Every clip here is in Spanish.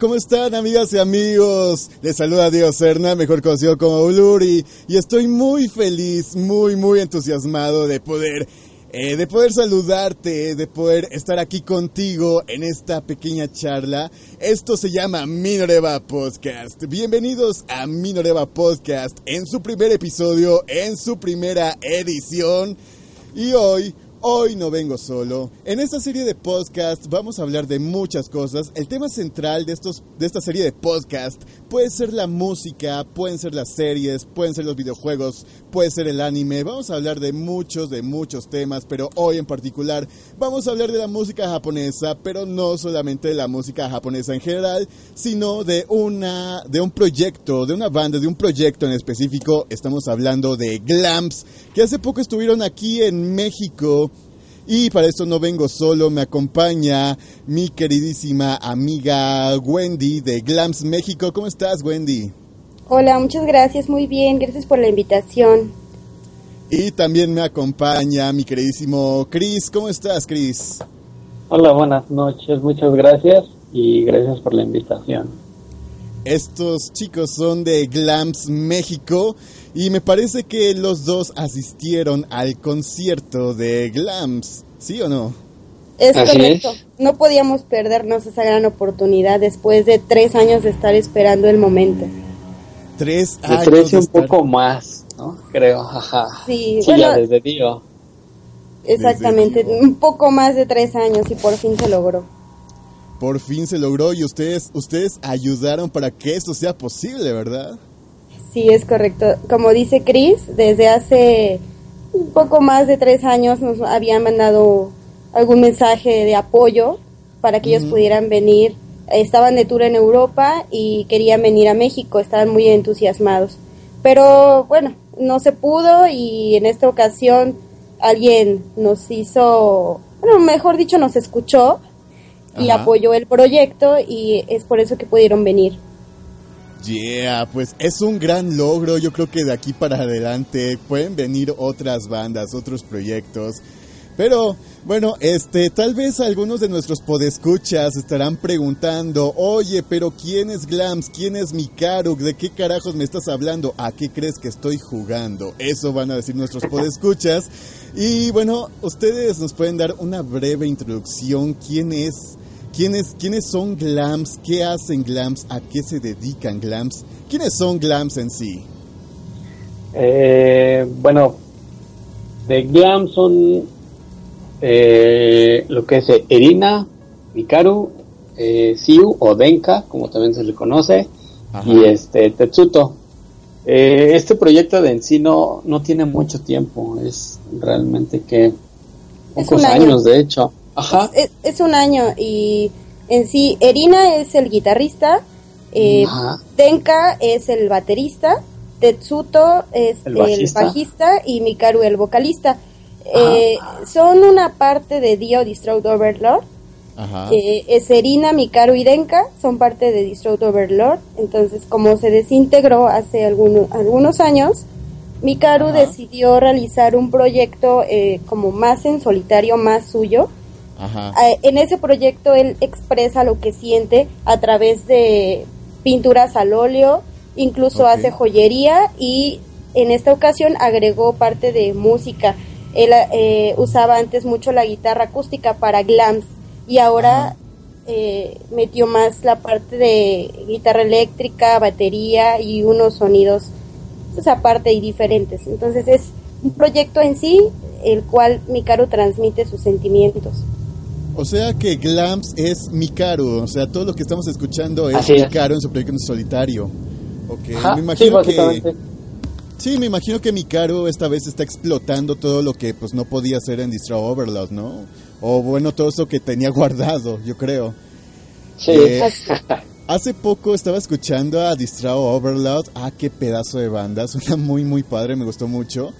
¿Cómo están amigas y amigos? Les saluda Diego Serna, mejor conocido como Uluri, y estoy muy feliz, muy, muy entusiasmado de poder, eh, de poder saludarte, de poder estar aquí contigo en esta pequeña charla. Esto se llama Minoreva Podcast. Bienvenidos a Minoreva Podcast en su primer episodio, en su primera edición, y hoy Hoy no vengo solo. En esta serie de podcast vamos a hablar de muchas cosas. El tema central de, estos, de esta serie de podcast puede ser la música, pueden ser las series, pueden ser los videojuegos, puede ser el anime. Vamos a hablar de muchos, de muchos temas, pero hoy en particular vamos a hablar de la música japonesa, pero no solamente de la música japonesa en general, sino de una, de un proyecto, de una banda, de un proyecto en específico. Estamos hablando de Glamps, que hace poco estuvieron aquí en México. Y para esto no vengo solo, me acompaña mi queridísima amiga Wendy de Glams México. ¿Cómo estás, Wendy? Hola, muchas gracias, muy bien, gracias por la invitación. Y también me acompaña mi queridísimo Chris. ¿Cómo estás, Chris? Hola, buenas noches, muchas gracias y gracias por la invitación. Estos chicos son de Glams México y me parece que los dos asistieron al concierto de Glams, ¿sí o no? Es Así correcto, es. no podíamos perdernos esa gran oportunidad después de tres años de estar esperando el momento. Tres De años. tres y de un estar- poco más, ¿no? Creo, ajá. Sí, Sí, bueno, ya desde Dio. exactamente, Desde- un poco más de tres años y por fin se logró. Por fin se logró y ustedes, ustedes ayudaron para que esto sea posible, ¿verdad? Sí, es correcto. Como dice Chris, desde hace un poco más de tres años nos habían mandado algún mensaje de apoyo para que ellos pudieran venir. Estaban de tour en Europa y querían venir a México, estaban muy entusiasmados. Pero bueno, no se pudo y en esta ocasión alguien nos hizo, bueno, mejor dicho, nos escuchó y Ajá. apoyó el proyecto y es por eso que pudieron venir. Yeah, pues es un gran logro. Yo creo que de aquí para adelante pueden venir otras bandas, otros proyectos. Pero bueno, este, tal vez algunos de nuestros podescuchas estarán preguntando, oye, pero ¿quién es Glams? ¿Quién es Mikaru? ¿De qué carajos me estás hablando? ¿A qué crees que estoy jugando? Eso van a decir nuestros podescuchas. Y bueno, ustedes nos pueden dar una breve introducción. ¿Quién es? ¿Quiénes, ¿Quiénes son Glams? ¿Qué hacen Glams? ¿A qué se dedican Glams? ¿Quiénes son Glams en sí? Eh, bueno, de Glam son eh, lo que es Erina, Mikaru, eh, Siu o Denka, como también se le conoce, Ajá. y este Tetsuto. Eh, este proyecto de en sí no, no tiene mucho tiempo, es realmente que pocos años, de hecho. Ajá. Es, es un año y en sí Erina es el guitarrista, eh. Tenka es el baterista, Tetsuto es El el bajista. bajista, y Mikaru el vocalista. Eh, son una parte de Dio Distraught Overlord. Ajá. Eh, es Erina, Mikaru y Denka son parte de Distraught Overlord. Entonces, como se desintegró hace alguno- algunos años, Mikaru Ajá. decidió realizar un proyecto eh, como más en solitario, más suyo. Ajá. Eh, en ese proyecto él expresa lo que siente a través de pinturas al óleo, incluso hace joyería y en esta ocasión agregó parte de música. Él eh, usaba antes mucho la guitarra acústica para glams y ahora eh, metió más la parte de guitarra eléctrica, batería y unos sonidos pues aparte y diferentes. Entonces es un proyecto en sí el cual Mikaru transmite sus sentimientos. O sea que Glams es Mikaru, o sea, todo lo que estamos escuchando es es. Mikaru en su proyecto en solitario. Ok, Ajá, me sí, imagino que. Sí, me imagino que Mikaru esta vez está explotando todo lo que pues no podía hacer en Distro Overload, ¿no? O bueno, todo eso que tenía guardado, yo creo. Sí. Eh, Hace poco estaba escuchando a Distrao Overload. Ah, qué pedazo de banda. Suena muy, muy padre. Me gustó mucho.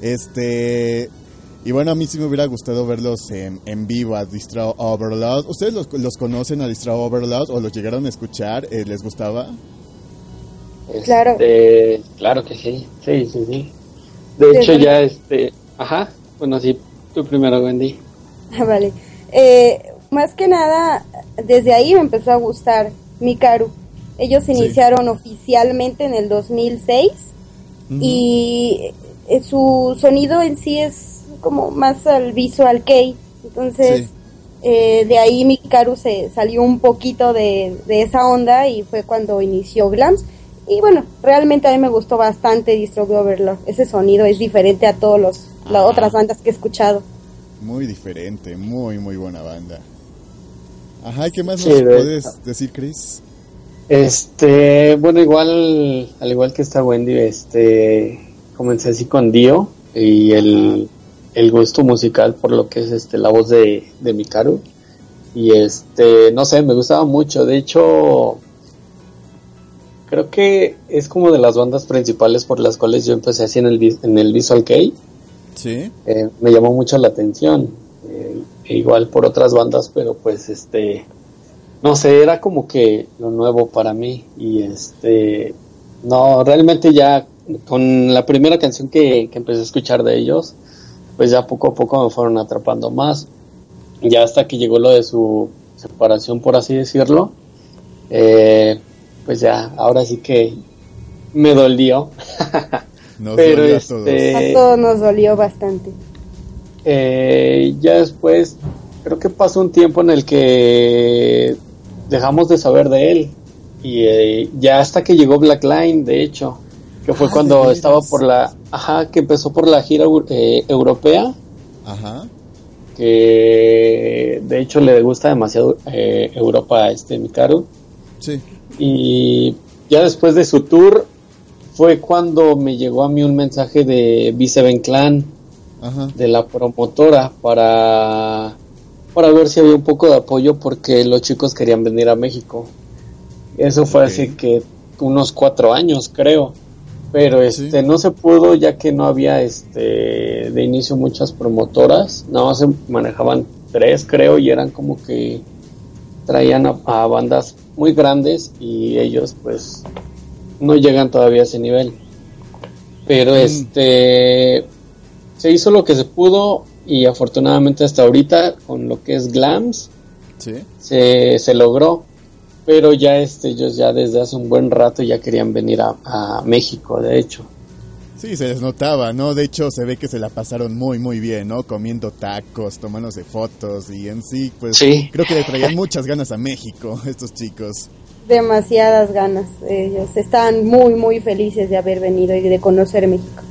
Este. Y bueno, a mí sí me hubiera gustado verlos en, en vivo a Distrao Overload. ¿Ustedes los, los conocen a Distrao Overload o los llegaron a escuchar? Eh, ¿Les gustaba? Claro. Este, claro que sí. Sí, sí, sí. De Sí, hecho, ya este. Ajá. Bueno, sí. Tú primero, Wendy. Ah, Vale. Eh, más que nada, desde ahí me empezó a gustar Mikaru. Ellos Sí. iniciaron oficialmente en el 2006 y eh, su sonido en sí es como más al visual kei. Entonces, Sí. eh, de ahí Mikaru se salió un poquito de, de esa onda y fue cuando inició Glams. Y bueno, realmente a mí me gustó bastante Distro Overlord. Ese sonido es diferente a todos los las Ah. otras bandas que he escuchado. Muy diferente. Muy, muy buena banda. Ajá, ¿y qué más Sí, nos de- puedes decir, Chris? Este, bueno, igual, al igual que está Wendy, este, comencé así con Dio y el, el gusto musical por lo que es este la voz de, de Mikaru. Y este, no sé, me gustaba mucho. De hecho, creo que es como de las bandas principales por las cuales yo empecé así en el, en el Visual Kei. Sí. Eh, me llamó mucho la atención. Eh, e igual por otras bandas, pero pues este, no sé, era como que lo nuevo para mí. Y este, no, realmente ya con la primera canción que, que empecé a escuchar de ellos, pues ya poco a poco me fueron atrapando más. Ya hasta que llegó lo de su separación, por así decirlo, eh, pues ya, ahora sí que me dolió. Nos Pero dolió a todos. este- A todos nos dolió bastante. Eh, ya después, creo que pasó un tiempo en el que dejamos de saber de él. Y eh, ya hasta que llegó Black Line, de hecho, que fue Ah, cuando ¿de estaba por la. Ajá, que empezó por la gira eu- eh, europea, Ajá. que de hecho le gusta demasiado eh, Europa a este Mikaru. Sí. Y ya después de su tour, fue cuando me llegó a mí un mensaje de B7 Clan. Ajá. de la promotora para, para ver si había un poco de apoyo porque los chicos querían venir a México. Eso fue hace que unos cuatro años creo. Pero Sí. este no se pudo ya que no había este de inicio muchas promotoras, nada más se manejaban tres creo y eran como que traían a, a bandas muy grandes y ellos pues no llegan todavía a ese nivel. Pero Mm. este se hizo lo que se pudo y afortunadamente hasta ahorita con lo que es Glams Sí. se, se logró. Pero ya este, ellos ya desde hace un buen rato ya querían venir a, a México, de hecho. Sí, se les notaba, ¿no? De hecho, se ve que se la pasaron muy, muy bien, ¿no? Comiendo tacos, tomándose fotos y en sí, pues Sí. creo que le traían muchas ganas a México, estos chicos. Demasiadas ganas. Ellos están muy, muy felices de haber venido y de conocer México.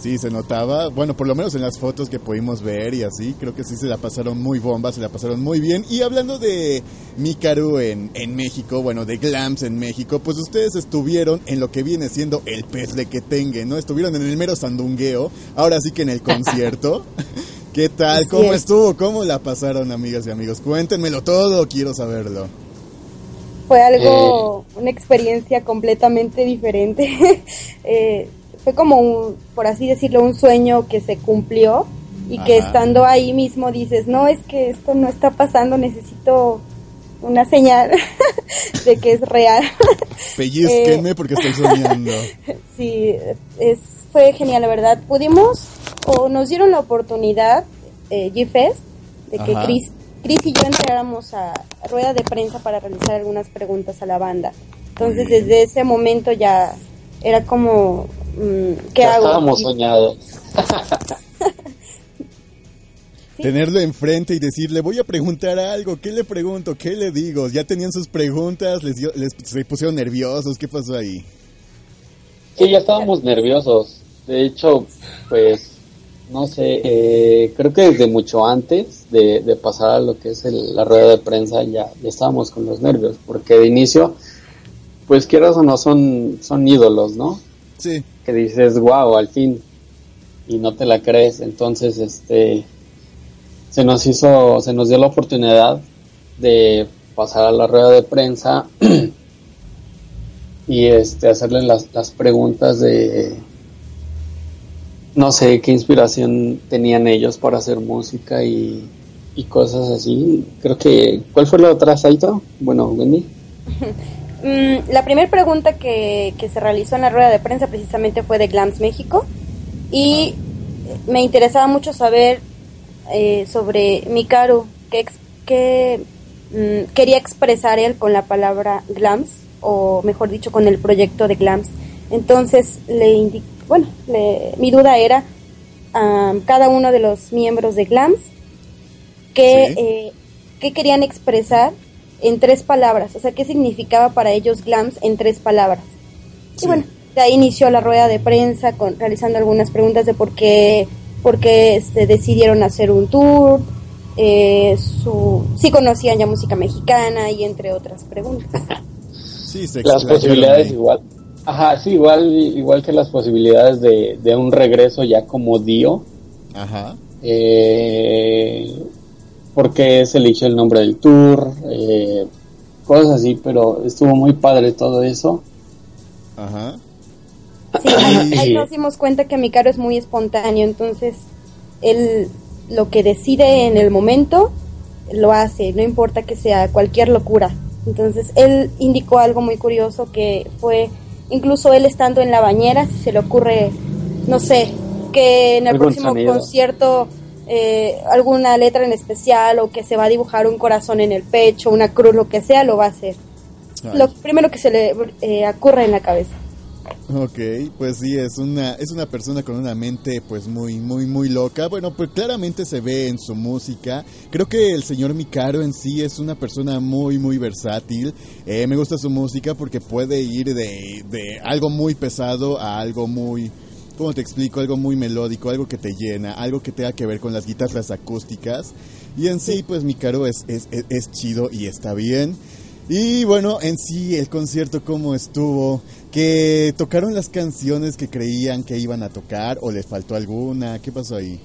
Sí, se notaba, bueno, por lo menos en las fotos que pudimos ver y así, creo que sí se la pasaron muy bomba, se la pasaron muy bien. Y hablando de Mikaru en, en México, bueno, de Glams en México, pues ustedes estuvieron en lo que viene siendo el pez de que tenga, ¿no? Estuvieron en el mero sandungueo, ahora sí que en el concierto. ¿Qué tal? Así ¿Cómo es. estuvo? ¿Cómo la pasaron, amigas y amigos? Cuéntenmelo todo, quiero saberlo. Fue algo, una experiencia completamente diferente. Eh, fue como, un, por así decirlo, un sueño que se cumplió y que estando ahí mismo dices, no, es que esto no está pasando, necesito una señal de que es real. Pellizquenme Eh. porque estoy soñando. sí, es, fue genial, la verdad. Pudimos, o nos dieron la oportunidad, eh, G-Fest, de que. Chris, Chris y yo entráramos a rueda de prensa para realizar algunas preguntas a la banda. Entonces, desde ese momento ya era como, mm, ¿qué Ya hago? estábamos soñados. Sí. Tenerlo enfrente y decirle, voy a preguntar algo, ¿qué le pregunto? ¿Qué le digo? Ya tenían sus preguntas, les, dio- les se pusieron nerviosos, ¿qué pasó ahí? Sí, ya estábamos nerviosos. De hecho, pues, no sé, eh, creo que desde mucho antes de, de pasar a lo que es el- la rueda de prensa ya, ya estábamos con los nervios, porque de inicio, pues quieras o no, son, son ídolos, ¿no? Sí, Que dices, wow, al fin, y no te la crees. Entonces, este, se nos hizo, se nos dio la oportunidad de pasar a la rueda de prensa y este hacerle las, las preguntas de no sé qué inspiración tenían ellos para hacer música y, y cosas así. Creo que ¿cuál fue la otra Saito? Bueno, Wendy. Mm, la primera pregunta que, que se realizó en la rueda de prensa precisamente fue de Glams México y me interesaba mucho saber eh, sobre Mikaru, qué, ex- qué, mm, quería expresar él con la palabra Glams, o mejor dicho, con el proyecto de Glams. Entonces, le indi- bueno, le- mi duda era a cada uno de los miembros de Glams qué, Sí. eh, qué querían expresar en tres palabras, o sea, qué significaba para ellos Glams en tres palabras. Sí. Y bueno, de ahí inició la rueda de prensa con, realizando algunas preguntas de por qué, por qué este, decidieron hacer un tour, eh, su, si conocían ya música mexicana y entre otras preguntas. sí, se Las posibilidades ahí. igual. Ajá, sí, igual, igual que las posibilidades de, de un regreso ya como Dio. Ajá, eh, por qué se eligió el nombre del tour, eh, cosas así, pero estuvo muy padre todo eso. ajá. Sí, ahí, ahí nos dimos cuenta que Mikaro es muy espontáneo, entonces él lo que decide en el momento lo hace, no importa que sea cualquier locura. Entonces él indicó algo muy curioso que fue incluso él estando en la bañera, si se le ocurre, no sé, que en el Algún próximo sonido. concierto eh, alguna letra en especial o que se va a dibujar un corazón en el pecho, una cruz, lo que sea, lo va a hacer. Ay. Lo primero que se le eh, ocurre en la cabeza. Ok, pues sí, es una, es una persona con una mente pues muy, muy, muy loca. Bueno, pues claramente se ve en su música. Creo que el señor Mikaro en sí es una persona muy, muy versátil. Eh, me gusta su música porque puede ir de, de algo muy pesado a algo muy, ¿cómo te explico? Algo muy melódico, algo que te llena, algo que tenga que ver con las guitarras acústicas. Y en sí, pues Mikaro es, es, es, es chido y está bien. Y bueno, en sí el concierto cómo estuvo, que tocaron las canciones que creían que iban a tocar o les faltó alguna, ¿qué pasó ahí?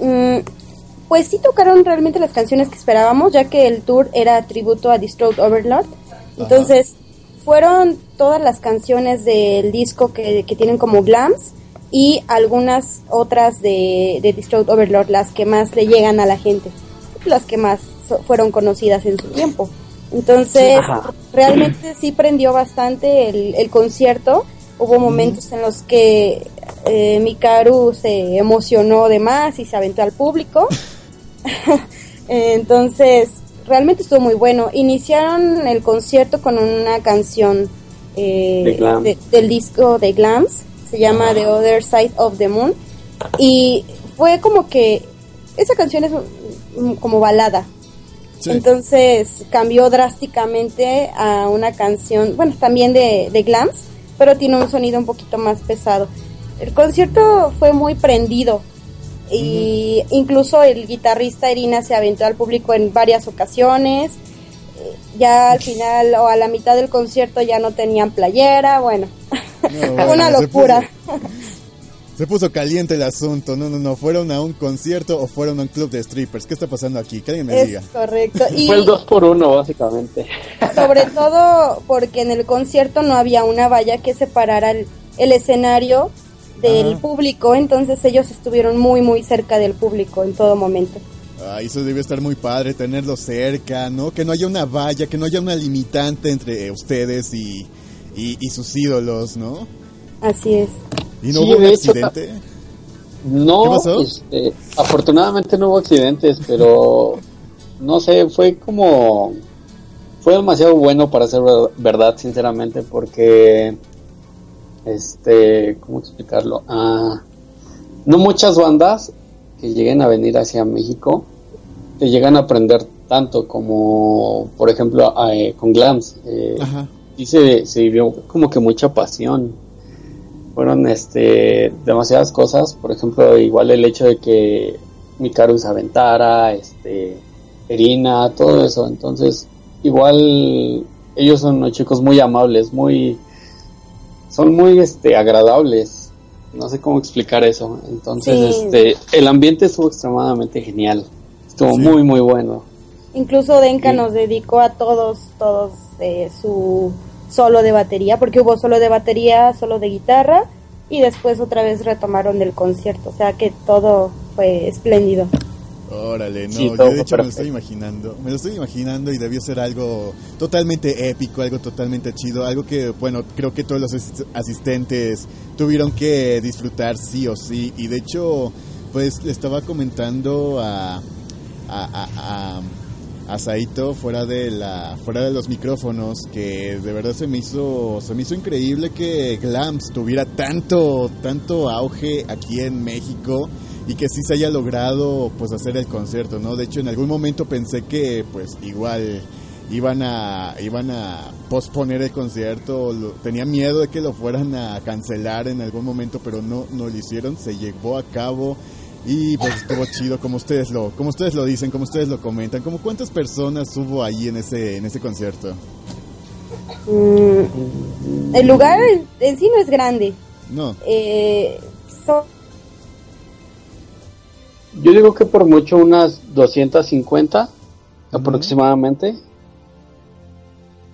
Mm, pues sí tocaron realmente las canciones que esperábamos, ya que el tour era tributo a Distraught Overlord. Entonces, fueron todas las canciones del disco que, que tienen como glams y algunas otras de, de Distraught Overlord, las que más le llegan a la gente, las que más so- fueron conocidas en su tiempo. Entonces, Ajá. realmente sí prendió bastante el, el concierto. Hubo momentos en los que eh, Mikaru se emocionó de más y se aventó al público. Entonces, realmente estuvo muy bueno. Iniciaron el concierto con una canción eh, De Glam. de- del disco de Glams, se llama The Other Side of the Moon. Y fue como que esa canción es como balada. Sí. Entonces cambió drásticamente a una canción, bueno, también de, de Glams, pero tiene un sonido un poquito más pesado. El concierto fue muy prendido y incluso el guitarrista Irina se aventó al público en varias ocasiones. Eh, Ya al final o a la mitad del concierto ya no tenían playera, bueno, No, una se locura. Se puso caliente el asunto, no, no, no, fueron a un concierto o fueron a un club de strippers, ¿qué está pasando aquí? Que alguien me diga. Es correcto. Y Fue el 2 por 1 básicamente. sobre todo porque en el concierto no había una valla que separara el, el escenario del Ajá. público, entonces ellos estuvieron muy muy cerca del público en todo momento. Ay, eso debe estar muy padre, tenerlo cerca, ¿no? Que no haya una valla, que no haya una limitante entre ustedes y, y, y sus ídolos, ¿no? Así es. ¿Y no Sí, hubo un hecho, accidente? No, ¿Qué pasó? este, afortunadamente no hubo accidentes, pero no sé, fue como fue demasiado bueno para ser ver- verdad, sinceramente, porque este, ¿cómo explicarlo? Ah, no muchas bandas que lleguen a venir hacia México te llegan a aprender tanto como, por ejemplo, eh, con Glams. Eh, Ajá. Sí se, se vivió como que mucha pasión. fueron este demasiadas cosas, por ejemplo, igual el hecho de que Mikaru se aventara, este Erina, todo eso, entonces igual ellos son unos chicos muy amables, muy son muy este agradables. No sé cómo explicar eso. Entonces, Sí. este el ambiente estuvo extremadamente genial. Estuvo Sí. muy muy bueno. Incluso Denka Sí. nos dedicó a todos, todos eh, su solo de batería, porque hubo solo de batería, solo de guitarra, y después otra vez retomaron el concierto. O sea que todo fue espléndido. Órale, no, Sí, yo de hecho me lo perfecto. estoy imaginando, me lo estoy imaginando y debió ser algo totalmente épico, algo totalmente chido, algo que, bueno, creo que todos los asis- asistentes tuvieron que disfrutar sí o sí, y de hecho, pues le estaba comentando a, a, a, a, a fuera de la fuera de los micrófonos que de verdad se me hizo se me hizo increíble que Glams tuviera tanto tanto auge aquí en México y que sí se haya logrado pues hacer el concierto, ¿no? De hecho en algún momento pensé que pues igual iban a iban a posponer el concierto, tenía miedo de que lo fueran a cancelar en algún momento, pero no no lo hicieron, se llevó a cabo y pues estuvo chido como ustedes lo como ustedes lo dicen, como ustedes lo comentan, como cuántas personas hubo ahí en ese en ese concierto. Mm, el lugar en- sí no es grande. No, Eh, Yo digo que por mucho unas 250 aproximadamente.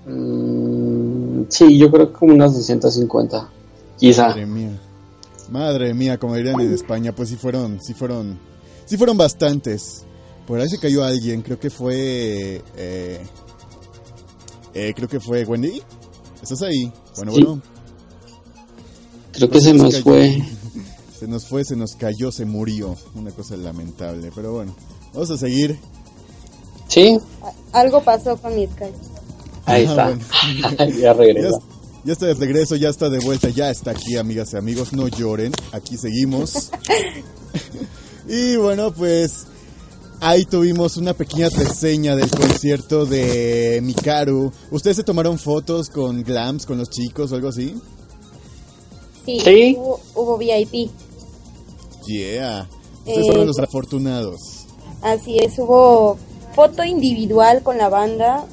Mm, sí, yo creo que como unas 250. Quizá. Madre mía. Madre mía, como dirían en España, pues sí fueron, sí fueron, sí fueron bastantes. Por ahí se cayó alguien, creo que fue, eh, eh, creo que fue Wendy. ¿Estás ahí? Bueno, Sí. bueno, Creo que se nos cayó. fue. se nos fue, se nos cayó, se murió. Una cosa lamentable, pero bueno, vamos a seguir. Sí, algo pasó con mi Skype. ahí Ah, está. bueno. ya Ya, regresa. Ya está de regreso, ya está de vuelta, ya está aquí, amigas y amigos, no lloren, aquí seguimos. y bueno, pues ahí tuvimos una pequeña reseña del concierto de Mikaru. ¿Ustedes se tomaron fotos con Glams, con los chicos o algo así? Sí, Sí. Hubo, hubo VIP. Yeah. Ustedes Eh, fueron los afortunados. Así es, hubo foto individual con la banda.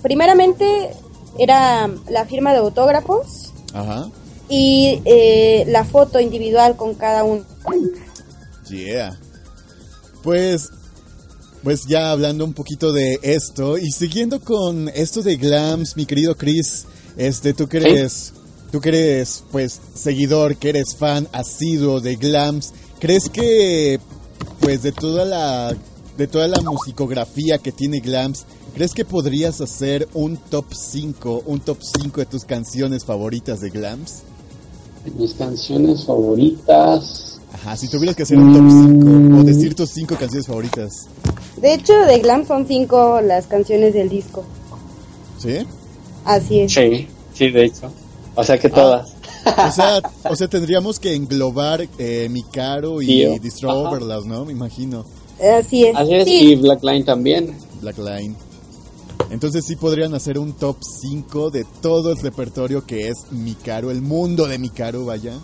Primeramente era la firma de autógrafos Ajá. y eh, la foto individual con cada uno. Yeah. Pues, pues ya hablando un poquito de esto y siguiendo con esto de Glams, mi querido Chris, este, tú que eres, tú que eres, pues, seguidor, que eres fan asiduo de Glams, ¿crees que, pues, de toda la, de toda la musicografía que tiene Glams, ¿crees que podrías hacer un top 5, un top 5 de tus canciones favoritas de Glams? Mis canciones favoritas. Ajá, si tuvieras que hacer un top 5 o decir tus 5 canciones favoritas. De hecho, de Glam son cinco las canciones del disco. ¿Sí? Así es. Sí, sí, de hecho. O sea que Ah. todas. O sea, o sea, tendríamos que englobar eh, Mikaro y Ajá. Overlast, ¿no? Me imagino. Así es. Así es, Sí, y Blackline también. Blackline. Entonces sí podrían hacer un top 5 de todo el repertorio que es Mikaro, el mundo de Mikaro, vaya.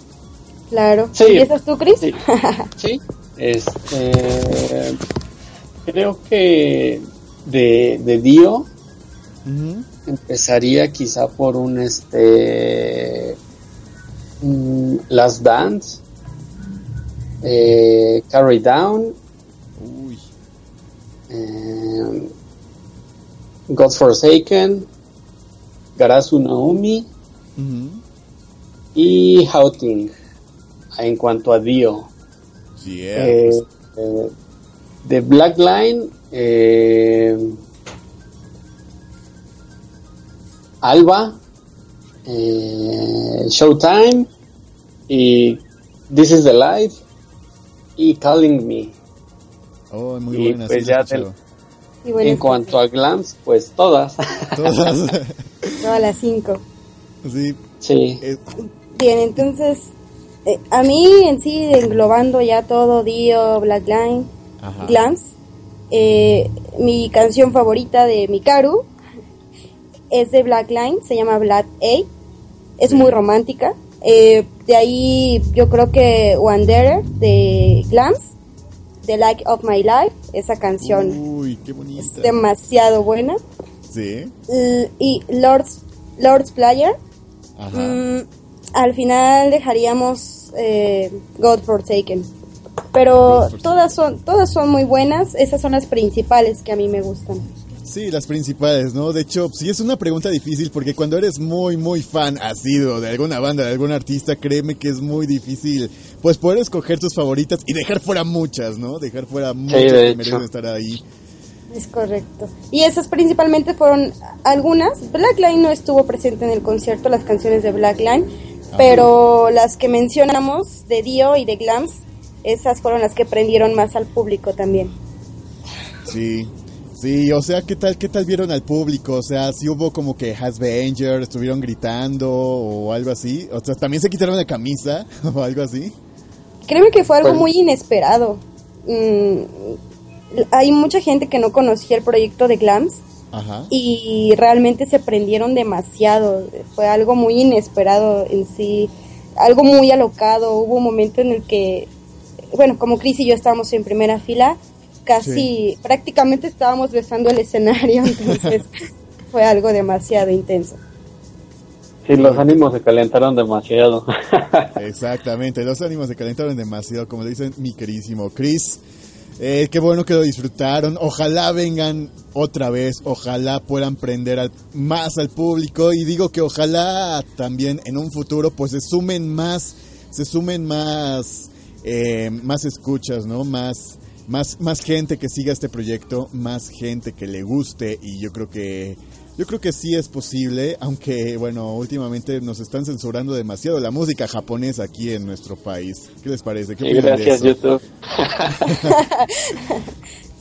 claro. Sí. ¿Empiezas tú, Chris? Sí. sí. Este. Creo que de, de Dio empezaría quizá por un este. mm, Last Dance. Eh, Carry Down. Uy. eh, God's Forsaken. Garasu Naomi. Y Houting. En cuanto a Dio. Yeah, Eh, pues, eh, de Black Line, eh, Alba, Showtime y This is the Life y Calling Me. Oh, muy y buena. pues sí ya. Sí, bueno, en cuanto a glams, pues todas. Todas. Todas las cinco. sí. sí. Bien, entonces, eh, a mí en sí, englobando ya todo, Dio, Blackline, ajá. Glams, eh, mi canción favorita de Mikaru es de Blackline, se llama Black A, es muy romántica. Eh, De ahí yo creo que Wanderer de Glams, The Like of My Life, esa canción Uy, qué bonita. es demasiado buena. Sí. L- y Lord's, Lord's Player, Ajá. mm, al final dejaríamos eh, God Forsaken. Pero todas son, todas son muy buenas, esas son las principales que a mí me gustan. Sí, las principales, ¿no? De hecho, sí es una pregunta difícil porque cuando eres muy, muy fan asiduo de alguna banda, de algún artista, créeme que es muy difícil, pues poder escoger tus favoritas y dejar fuera muchas, ¿no? Dejar fuera muchas de que merecen estar ahí. Es correcto. Y esas principalmente fueron algunas. Blackline no estuvo presente en el concierto, las canciones de Blackline, pero las que mencionamos de Dio y de Glams, esas fueron las que prendieron más al público también. Sí. Sí, o sea, ¿qué tal, qué tal vieron al público? O sea, si hubo como que Has estuvieron gritando o algo así. O sea, también se quitaron la camisa o algo así. Créeme que fue algo Pues- muy inesperado. Mm, hay mucha gente que no conocía el proyecto de Glams Ajá. y realmente se prendieron demasiado. Fue algo muy inesperado en sí, algo muy alocado. Hubo un momento en el que, bueno, como Chris y yo estábamos en primera fila, casi prácticamente estábamos besando el escenario, entonces fue algo demasiado intenso. Sí, los ánimos se calentaron demasiado. Exactamente, los ánimos se calentaron demasiado, como le dicen mi queridísimo Chris. Eh, qué bueno que lo disfrutaron. Ojalá vengan otra vez, ojalá puedan prender más al público y digo que ojalá también en un futuro pues se sumen más, se sumen más, eh, más escuchas, ¿no? Más, más, más gente que siga este proyecto, más gente que le guste y yo creo que yo creo que sí es posible, aunque bueno, últimamente nos están censurando demasiado la música japonesa aquí en nuestro país. ¿Qué les parece? ¿Qué Sí, opinan de gracias, eso? YouTube.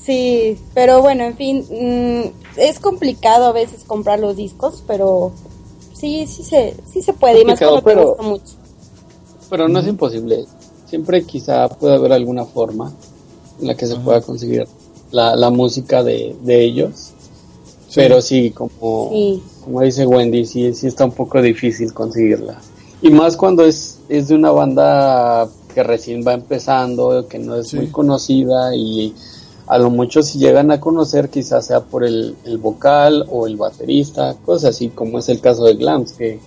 Sí, pero bueno, en fin, mm, es complicado a veces comprar los discos, pero sí, sí se, sí se puede, y más Complicado, cuando te pero- gusta mucho. Pero no es imposible. Siempre quizá puede haber alguna forma en la que se pueda conseguir la, la música de, de ellos. Pero sí, como, Sí. como dice Wendy, sí, sí está un poco difícil conseguirla. Y más cuando es, es de una banda que recién va empezando, que no es Sí. muy conocida y a lo mucho si llegan a conocer quizás sea por el, el vocal o el baterista, cosas así como es el caso de Glams, que,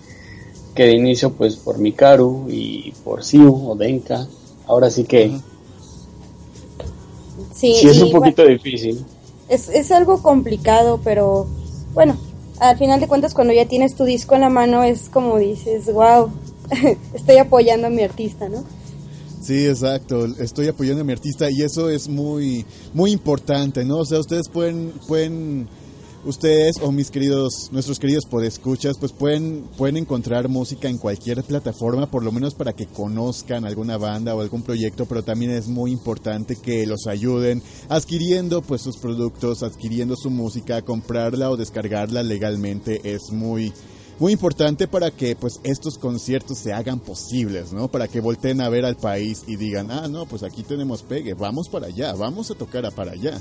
que de inicio pues por Mikaru y por Siu o Denka, ahora sí que Sí, sí es un bueno, poquito difícil. Es, es algo complicado, pero bueno, al final de cuentas cuando ya tienes tu disco en la mano es como dices, wow, estoy apoyando a mi artista, ¿no? Sí, exacto. Estoy apoyando a mi artista y eso es muy, muy importante, ¿no? O sea, ustedes pueden, pueden, ustedes o mis queridos, nuestros queridos podescuchas, pues pueden, pueden encontrar música en cualquier plataforma, por lo menos para que conozcan alguna banda o algún proyecto, pero también es muy importante que los ayuden adquiriendo pues sus productos, adquiriendo su música, comprarla o descargarla legalmente es muy, muy importante para que pues estos conciertos se hagan posibles, ¿no? Para que volteen a ver al país y digan, ah, no, pues aquí tenemos pegue, vamos para allá, vamos a tocar a para allá.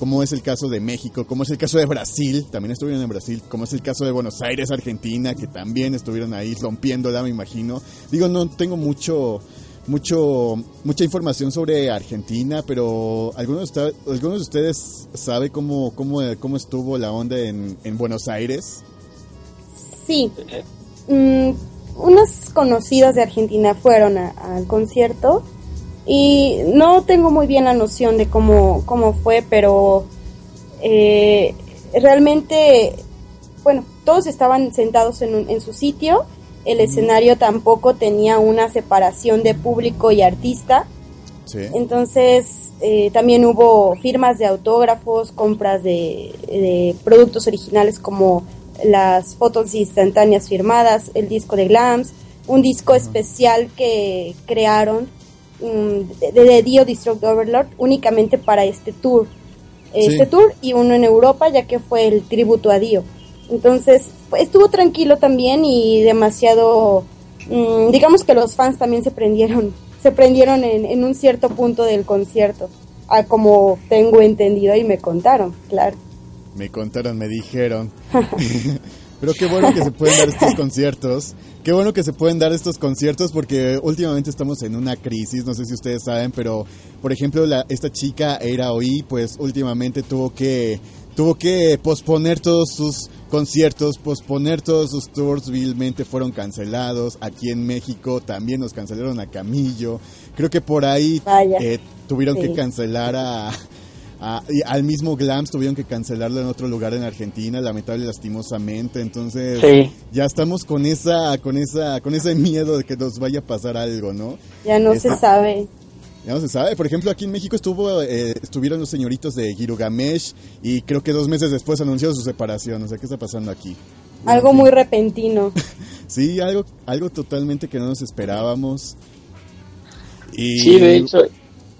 Como es el caso de México, como es el caso de Brasil, también estuvieron en Brasil, como es el caso de Buenos Aires, Argentina, que también estuvieron ahí rompiéndola, me imagino. Digo, no tengo mucho, mucho, mucha información sobre Argentina, pero ¿algunos de, algunos de ustedes sabe cómo, cómo, cómo estuvo la onda en, en Buenos Aires? Sí. Mm, unos conocidos de Argentina fueron al concierto y no tengo muy bien la noción de cómo, cómo fue, pero eh, realmente, bueno, todos estaban sentados en, un- en su sitio, el escenario tampoco tenía una separación de público y artista, Sí. entonces eh, también hubo firmas de autógrafos, compras de, de productos originales como las fotos instantáneas firmadas, el disco de Glams, un disco especial que crearon de, de Dio Destruct Overlord únicamente para este tour. Este Sí. tour y uno en Europa ya que fue el tributo a Dio. Entonces pues, estuvo tranquilo también y demasiado, mm, digamos que los fans también se prendieron, se prendieron en, en un cierto punto del concierto, a como tengo entendido y me contaron, claro. Me contaron, me dijeron. Pero qué bueno que se pueden dar estos conciertos. Qué bueno que se pueden dar estos conciertos porque últimamente estamos en una crisis, no sé si ustedes saben, pero por ejemplo la, esta chica Era Oí, pues últimamente tuvo que tuvo que posponer todos sus conciertos, posponer todos sus tours, vilmente fueron cancelados. Aquí en México también nos cancelaron a Camillo. Creo que por ahí eh, tuvieron que cancelar a, al mismo Glams tuvieron que cancelarlo en otro lugar en Argentina, lamentable lastimosamente. Entonces, ya estamos con esa, con esa, con ese miedo de que nos vaya a pasar algo, ¿no? Ya no se sabe. Ya no se sabe. Por ejemplo, aquí en México estuvo, eh, estuvieron los señoritos de Girugamesh y creo que dos meses después anunció su separación. O sea, ¿qué está pasando aquí? Algo muy repentino. sí, algo, algo totalmente que no nos esperábamos. Y... Sí, de hecho.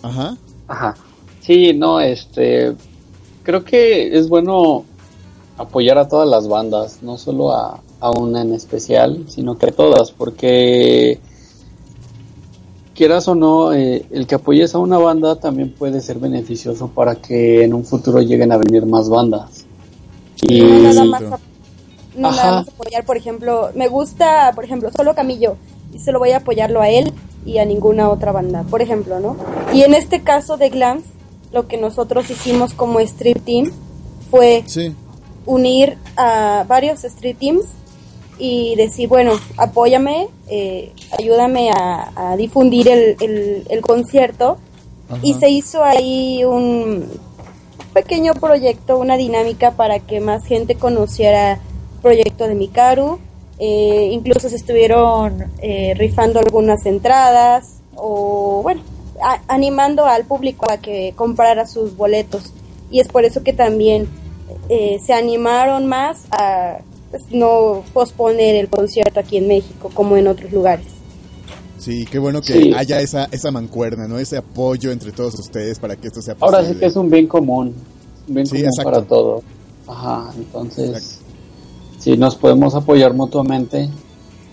Ajá. Ajá. Sí, no, este, creo que es bueno apoyar a todas las bandas, no solo a, una en especial, sino que a todas, porque quieras o no, eh, el que apoyes a una banda también puede ser beneficioso para que en un futuro lleguen a venir más bandas. Y... No nada más, no nada más apoyar, por ejemplo, me gusta, por ejemplo, solo Camillo, y solo voy a apoyarlo a él y a ninguna otra banda, por ejemplo, ¿no? Y en este caso de Glams, lo que nosotros hicimos como Street Team fue unir a varios Street Teams y decir, bueno, apóyame, eh, ayúdame a, difundir el, el, concierto. Y se hizo ahí un pequeño proyecto, una dinámica para que más gente conociera el proyecto de Mikaru. Eh, incluso se estuvieron eh, rifando algunas entradas o bueno, animando al público a que comprara sus boletos. Y es por eso que también eh, se animaron más a pues, no posponer el concierto aquí en México como en otros lugares. Sí, qué bueno que haya esa, esa mancuerna, ¿no? Ese apoyo entre todos ustedes para que esto sea posible. Ahora sí que es un bien común, un bien común para todos. Ajá, entonces, si nos podemos apoyar mutuamente,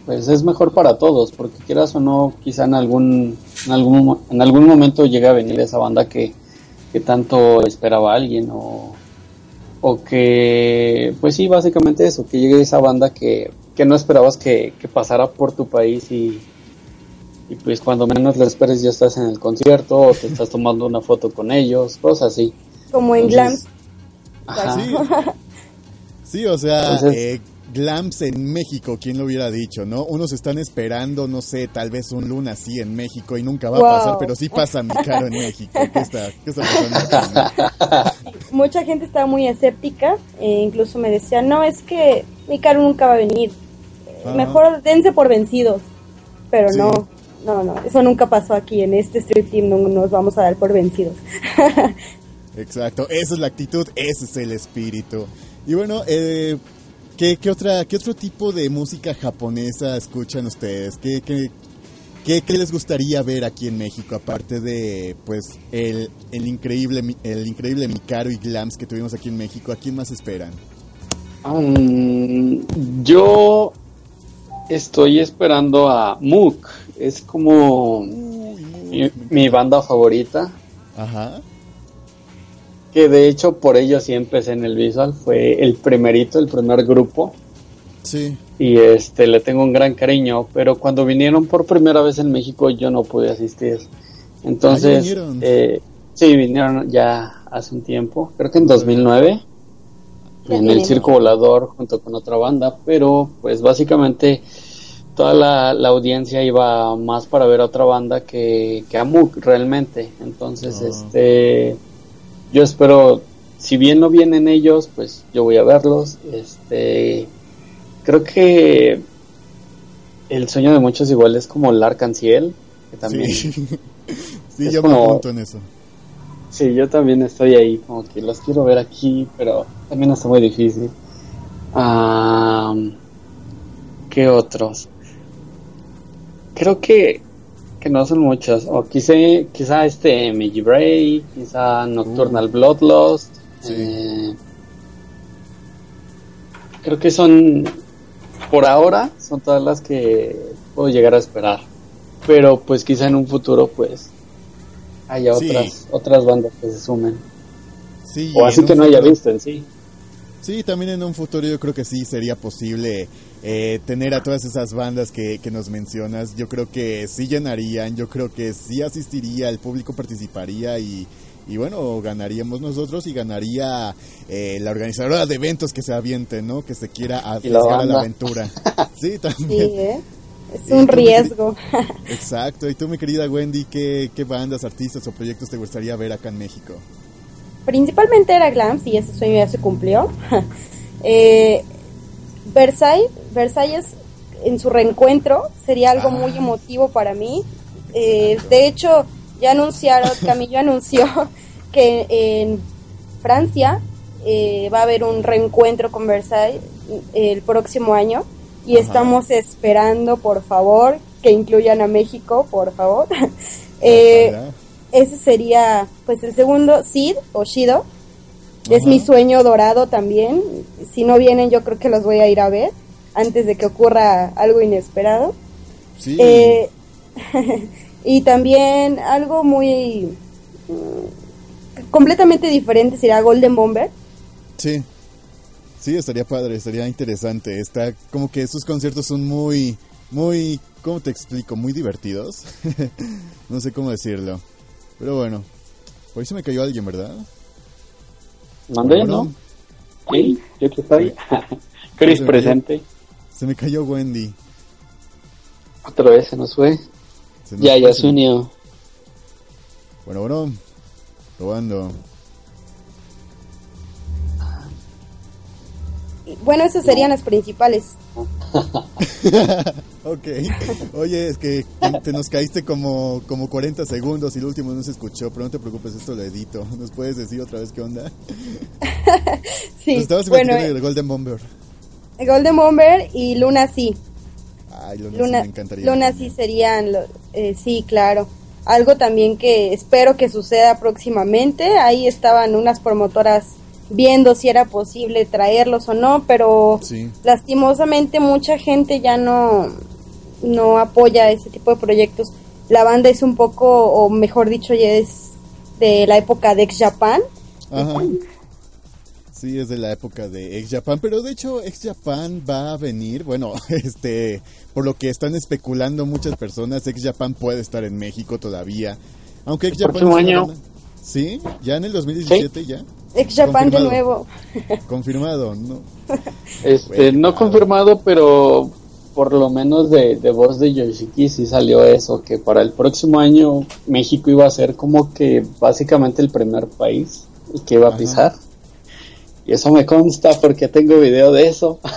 pues es mejor para todos, porque quieras o no, quizá en algún, en algún, en algún momento llegue a venir esa banda que, que tanto esperaba alguien o, o que, pues sí, básicamente eso, que llegue esa banda que, que no esperabas que, que pasara por tu país y, y pues cuando menos lo esperes ya estás en el concierto o te estás tomando una foto con ellos, cosas así. Como en Glams. Sí. o sea, eh, Glams en México, ¿quién lo hubiera dicho, no? Unos están esperando, no sé, tal vez un luna así en México y nunca va a pasar, pero sí pasa mi caro en México. ¿Qué está, qué está pasando Mucha gente estaba muy escéptica, e incluso me decía, no, es que mi caro nunca va a venir. Mejor dense por vencidos. Pero no, no, no, eso nunca pasó aquí en este Street Team, no nos vamos a dar por vencidos. Exacto, esa es la actitud, ese es el espíritu. Y bueno, eh, ¿Qué, qué, otra, ¿Qué otro tipo de música japonesa escuchan ustedes? ¿Qué, qué, qué, les gustaría ver aquí en México? Aparte de pues el, el, increíble, el increíble Mikaro y Glams que tuvimos aquí en México, ¿a quién más esperan? Um, yo estoy esperando a Mook. Es como mi, mi banda favorita. Ajá que de hecho por ello sí empecé en el visual, fue el primerito, el primer grupo. Sí. Y este le tengo un gran cariño, pero cuando vinieron por primera vez en México yo no pude asistir. Entonces, vinieron? Eh, sí, vinieron ya hace un tiempo, creo que en 2009, en el Circo Volador junto con otra banda, pero pues básicamente toda la, audiencia iba más para ver a otra banda que, que a Mook realmente. Entonces, ah. este yo espero, si bien no vienen ellos, pues yo voy a verlos. Este, creo que el sueño de muchos igual es como el Arcanciel, que también. Sí, sí yo me apunto en eso. Sí, yo también estoy ahí, como que los quiero ver aquí, pero también está muy difícil. ¿Qué otros? Creo que que no son muchos. O quizá, quizá este Meiji Bray, quizá Nocturnal uh. Bloodlust. Eh, creo que son, por ahora, son todas las que puedo llegar a esperar. Pero pues quizá en un futuro pues haya otras otras bandas que se sumen. o así que no haya visto en sí. Sí, también en un futuro yo creo que sí sería posible eh, tener a todas esas bandas que, que nos mencionas. Yo creo que sí llenarían, yo creo que sí asistiría, el público participaría y, y bueno, ganaríamos nosotros y ganaría eh, la organizadora de eventos que se aviente, ¿no? Que se quiera arriesgar a la aventura. Sí, Sí, también. ¿eh? Es un riesgo. Exacto. Y tú, mi querida Wendy, ¿qué, qué bandas, artistas o proyectos te gustaría ver acá en México? Principalmente era Glams y ese sueño ya se cumplió. eh, Versailles, Versalles en su reencuentro sería algo muy Ah. emotivo para mí. Eh, de hecho, ya anunciaron, Camillo anunció que en Francia eh, va a haber un reencuentro con Versailles eh, el próximo año y Ajá. estamos esperando, por favor, que incluyan a México, por favor. Eh, ese sería pues el segundo Sid o Shido es mi sueño dorado también si no vienen yo creo que los voy a ir a ver antes de que ocurra algo inesperado Sí. Eh, y también algo muy mm, completamente diferente sería Golden Bomber Sí. Sí, estaría padre, estaría interesante. Está como que esos conciertos son muy, muy, ¿cómo te explico? Muy divertidos. no sé cómo decirlo. Pero bueno, por ahí se me cayó alguien, ¿verdad? ¿Mandé, Bueno, no? Sí, yo que estoy. Chris presente. Se me cayó Wendy. Otra vez se nos fue. Se nos Ya, fue, ya se- unió. Bueno, bueno. Probando. Y, bueno esos serían las principales Ok. Oye, es que te, nos caíste como, como 40 segundos y el último no se escuchó, pero no te preocupes, esto lo edito. ¿Nos puedes decir otra vez qué onda? sí Nos estabas bueno platicando del Golden Bomber. Golden Bomber y Luna sí Ay, Luna, sí me encantaría. Luna sí serían, lo- eh, sí, claro. Algo también que espero que suceda próximamente. Ahí estaban unas promotoras viendo si era posible traerlos o no, pero Sí. lastimosamente mucha gente ya no, no apoya ese tipo de proyectos. La banda es un poco, o mejor dicho, ya es de la época de Ex Japan. Ajá. Sí, es de la época de Ex Japan, pero de hecho Ex Japan va a venir, bueno, este, por lo que están especulando muchas personas, Ex Japan puede estar en México todavía. Aunque Ex El Japan próximo es una año. Sí, ya en el 2017 ya. Ex Japan de Confirmado. nuevo. Confirmado, ¿no? Este, Bueno, no confirmado, pero por lo menos de, de voz de Yoshiki sí salió eso, que para el próximo año México iba a ser como que básicamente el primer país el que iba a Ajá. pisar. Y eso me consta porque tengo video de eso.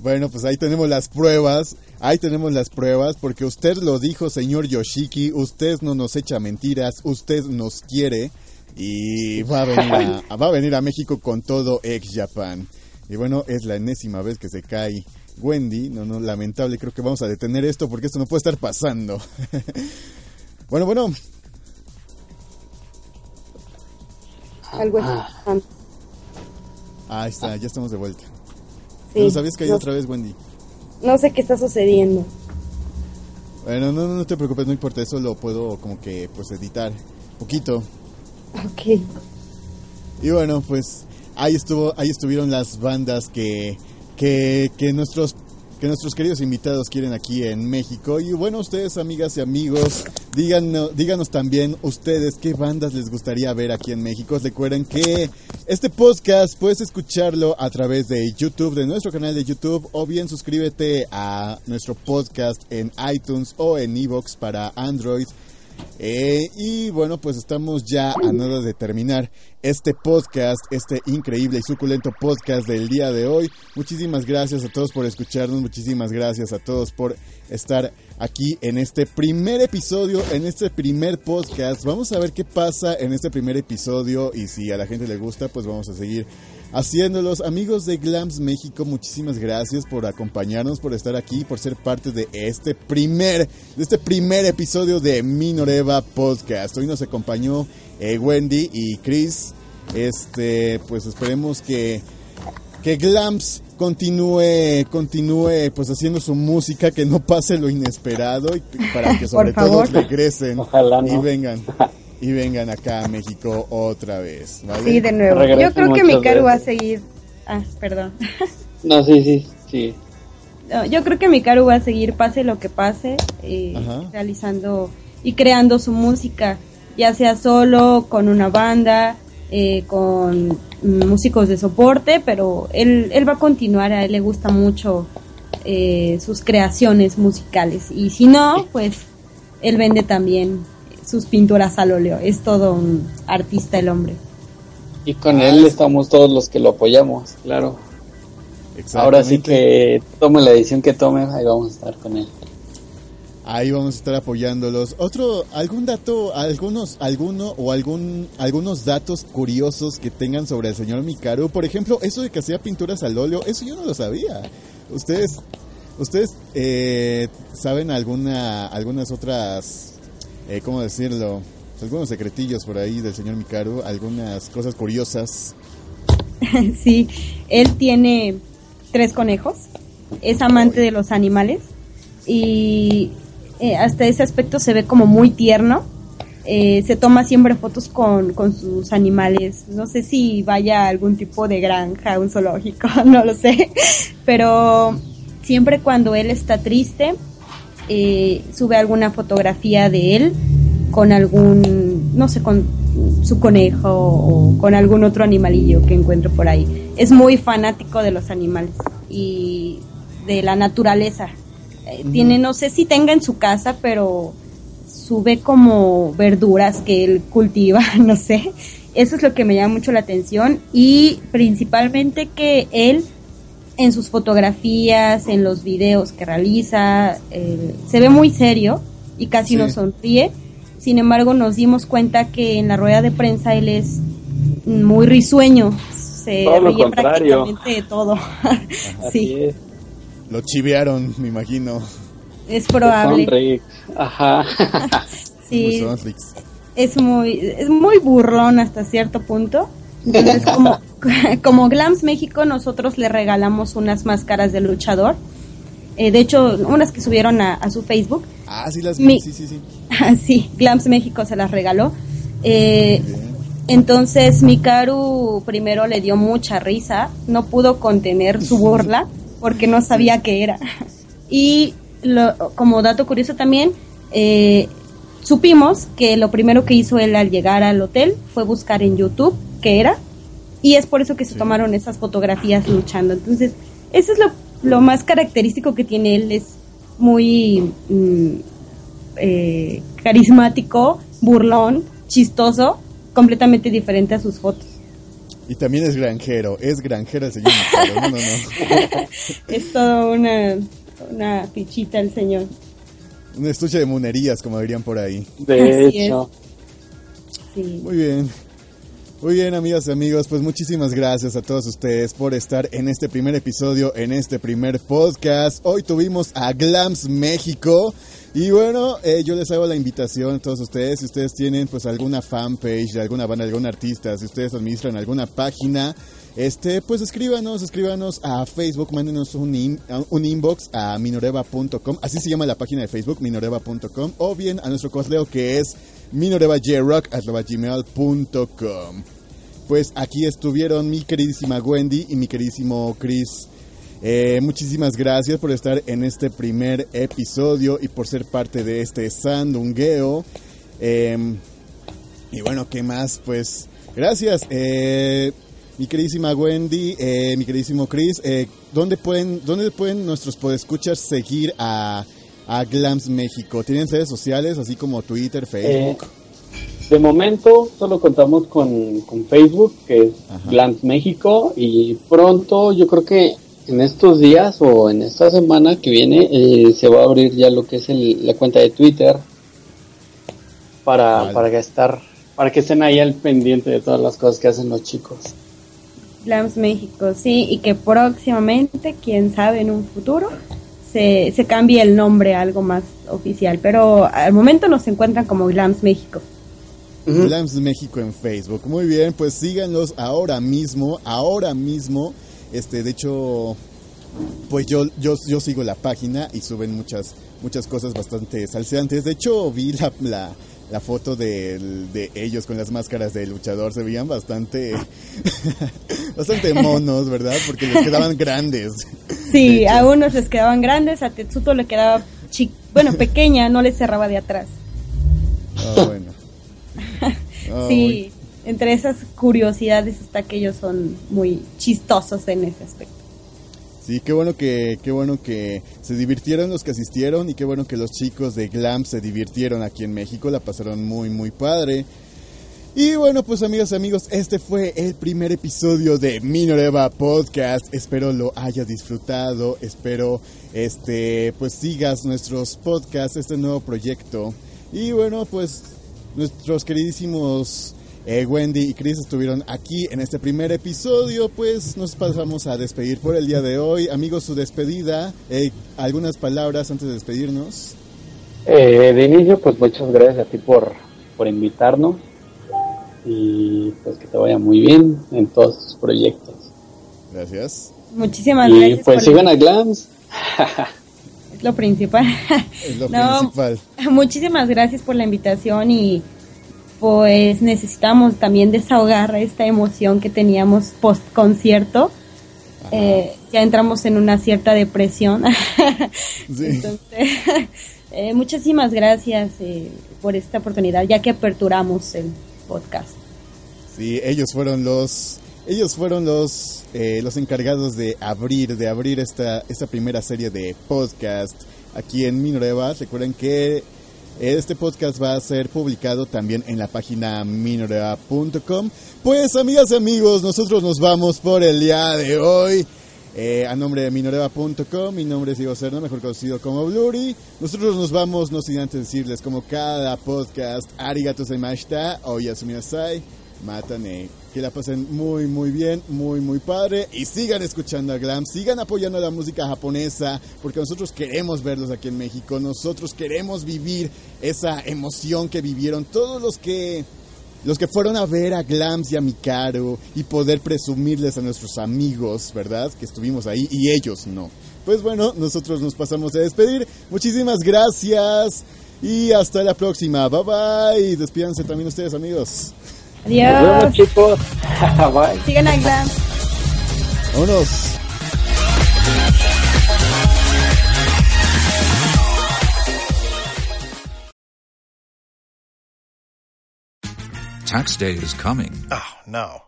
Bueno, pues ahí tenemos las pruebas, ahí tenemos las pruebas, porque usted lo dijo, señor Yoshiki, usted no nos echa mentiras, usted nos quiere y va a venir a, va a, venir a México con todo ex Japan. Y bueno, es la enésima vez que se cae Wendy, no, no, lamentable, creo que vamos a detener esto porque esto no puede estar pasando. bueno, bueno, Algo Ah. ahí está, ya estamos de vuelta. Sí, ¿No sabías que hay no- otra vez, Wendy? no sé qué está sucediendo. Bueno, no, no, no te preocupes, no importa, eso lo puedo como que pues editar poquito. Ok. Y bueno, pues ahí estuvo, ahí estuvieron las bandas que, que, que nuestros que nuestros queridos invitados quieren aquí en México. Y bueno, ustedes, amigas y amigos, díganos, díganos también ustedes qué bandas les gustaría ver aquí en México. Recuerden que este podcast puedes escucharlo a través de YouTube, de nuestro canal de YouTube, o bien suscríbete a nuestro podcast en iTunes o en Evox para Android. Eh, y bueno, pues estamos ya a nada de terminar este podcast, este increíble y suculento podcast del día de hoy. Muchísimas gracias a todos por escucharnos, muchísimas gracias a todos por estar aquí en este primer episodio, en este primer podcast. Vamos a ver qué pasa en este primer episodio y si a la gente le gusta, pues vamos a seguir haciéndolos. Amigos de Glams México, muchísimas gracias por acompañarnos, por estar aquí, por ser parte de este primer, de este primer episodio de Minoreva Podcast. Hoy nos acompañó eh, Wendy y Chris. Este, pues esperemos que que Glams continúe, continúe pues haciendo su música, que no pase lo inesperado y para que sobre todo regresen Ojalá y vengan. y vengan acá a México otra vez, ¿vale? Sí, de nuevo. Regresen Yo creo que Mikaru va a seguir. Ah, perdón. No, sí, sí, sí. No, yo creo que Mikaru va a seguir, pase lo que pase, eh, realizando y creando su música, ya sea solo, con una banda, eh, con músicos de soporte, pero él, él va a continuar, a él le gusta mucho eh, sus creaciones musicales. Y si no, pues él vende también sus pinturas al óleo. Es todo un artista el hombre. Y con él estamos todos los que lo apoyamos, claro. Ahora sí que tome la edición que tome, ahí vamos a estar con él. Ahí vamos a estar apoyándolos. Otro, algún dato, algunos, alguno o algún, algunos datos curiosos que tengan sobre el señor Mikaru. Por ejemplo, eso de que hacía pinturas al óleo, eso yo no lo sabía. Ustedes, ustedes eh, saben alguna, algunas otras, eh, cómo decirlo, algunos secretillos por ahí del señor Mikaru, algunas cosas curiosas. sí, él tiene tres conejos, es amante de los animales y eh, hasta ese aspecto se ve como muy tierno. Eh, se toma siempre fotos con, con sus animales. No sé si vaya a algún tipo de granja, un zoológico, no lo sé. Pero siempre cuando él está triste, eh, sube alguna fotografía de él con algún, no sé, con su conejo o con algún otro animalillo que encuentre por ahí. Es muy fanático de los animales y de la naturaleza. Eh, Tiene, no sé si tenga en su casa, pero sube como verduras que él cultiva, no sé. Eso es lo que me llama mucho la atención y principalmente que él en sus fotografías, en los videos que realiza, eh, se ve muy serio y casi Sí. no sonríe. Sin embargo, nos dimos cuenta que en la rueda de prensa él es muy risueño, se Todo ríe prácticamente de todo. Sí. Lo chivearon, me imagino. es probable. Ajá. Sí, es muy, es muy burlón hasta cierto punto. Entonces, como, como Glams México, nosotros le regalamos unas máscaras de luchador. Eh, de hecho, unas que subieron a, a su Facebook. Ah, sí las Mi- sí, sí, sí. sí, Glams México se las regaló. Eh, entonces, Mikaru primero le dio mucha risa. No pudo contener su burla porque no sabía qué era. Y lo- como dato curioso también, eh, supimos que lo primero que hizo él al llegar al hotel fue buscar en YouTube qué era. Y es por eso que se Sí. tomaron esas fotografías luchando. Entonces, eso es lo, lo más característico que tiene él. Es muy mm, eh, carismático, burlón, chistoso, completamente diferente a sus fotos. Y también es granjero, es granjero el señor. No, no, no. Es todo una, una fichita el señor. Un estuche de monerías, como dirían por ahí. De Así hecho. Sí. Muy bien. Muy bien, amigas y amigos, pues muchísimas gracias a todos ustedes por estar en este primer episodio, en este primer podcast. Hoy tuvimos a Glams México. Y bueno, eh, yo les hago la invitación a todos ustedes, si ustedes tienen pues alguna fanpage de alguna banda, algún artista, si ustedes administran alguna página, este, pues escríbanos, escríbanos a Facebook, mándenos un, un inbox a minoreva.com, así se llama la página de Facebook, minoreva.com, o bien a nuestro correo que es minorevajrock.gmail.com. Pues aquí estuvieron mi queridísima Wendy y mi queridísimo Chris. Eh, muchísimas gracias por estar en este primer episodio y por ser parte de este sandungueo. Eh, y bueno, ¿qué más? Pues gracias. Eh, mi queridísima Wendy, eh, mi queridísimo Chris, ¿dónde pueden, dónde pueden nuestros podescuchas seguir a, a Glams México? ¿Tienen redes sociales así como Twitter, Facebook? De momento solo contamos con, con Facebook, que es Ajá. Glance México, y pronto yo creo que en estos días o en esta semana que viene eh, se va a abrir ya lo que es el- la cuenta de Twitter para, Vale. para que estar para que estén ahí al pendiente de todas las cosas que hacen los chicos. Glams México, sí, y que próximamente, quién sabe, en un futuro, se, se cambie el nombre a algo más oficial. Pero al momento nos encuentran como Glams México. Glams México en Facebook. Muy bien, pues síganlos ahora mismo, ahora mismo. Este, de hecho, pues yo, yo, yo sigo la página y suben muchas, muchas cosas bastante salseantes. De hecho, vi la, la, la foto de, de ellos con las máscaras de luchador se veían bastante bastante monos, ¿verdad? Porque les quedaban grandes. Sí, a unos les quedaban grandes, a Tetsuto le quedaba chi bueno, pequeña, no le cerraba de atrás. Ah, bueno. Oh, sí, entre esas curiosidades está que ellos son muy chistosos en ese aspecto. Sí, qué bueno que qué bueno que se divirtieron los que asistieron y qué bueno que los chicos de Glam se divirtieron aquí en México, la pasaron muy muy padre. Y bueno, pues amigas y amigos, este fue el primer episodio de Minoreva Podcast. Espero lo hayas disfrutado, espero este pues sigas nuestros podcasts, este nuevo proyecto. Y bueno, pues nuestros queridísimos eh, Wendy y Chris estuvieron aquí en este primer episodio, pues nos pasamos a despedir por el día de hoy. Amigos, su despedida, eh, algunas palabras antes de despedirnos. Eh, de inicio, pues muchas gracias a ti por, por invitarnos y pues que te vaya muy bien en todos tus proyectos. Gracias. Muchísimas y gracias. pues sigan a Glams. es lo principal. Es lo no, principal. Muchísimas gracias por la invitación y pues necesitamos también desahogar esta emoción que teníamos post concierto. Eh, ya entramos en una cierta depresión. sí. Entonces, eh, muchísimas gracias eh, por esta oportunidad, ya que aperturamos el podcast. Sí, ellos fueron los ellos fueron los eh, los encargados de abrir de abrir esta esta primera serie de podcast aquí en Minoreva. Recuerden que este podcast va a ser publicado también en la página minoreva.com. Pues amigas y amigos, nosotros nos vamos por el día de hoy. Eh, a nombre de minoreva.com, mi nombre es Diego Serna, mejor conocido como Bluri. Nosotros nos vamos, no sin antes decirles, como cada podcast, arigato gozaimashita, o yasuminasai, matane. Que la pasen muy, muy bien, muy, muy padre. Y sigan escuchando a Glam, sigan apoyando la música japonesa, porque nosotros queremos verlos aquí en México. Nosotros queremos vivir esa emoción que vivieron todos los que los que fueron a ver a Glams y a Mikaro y poder presumirles a nuestros amigos, ¿verdad? Que estuvimos ahí y ellos no. Pues bueno, nosotros nos pasamos a despedir. Muchísimas gracias y hasta la próxima. Bye bye. Despídanse también ustedes, amigos. Adiós. Nos vemos, chicos. bye. Sigan a Glams. Vámonos. Tax day is coming. Oh, no.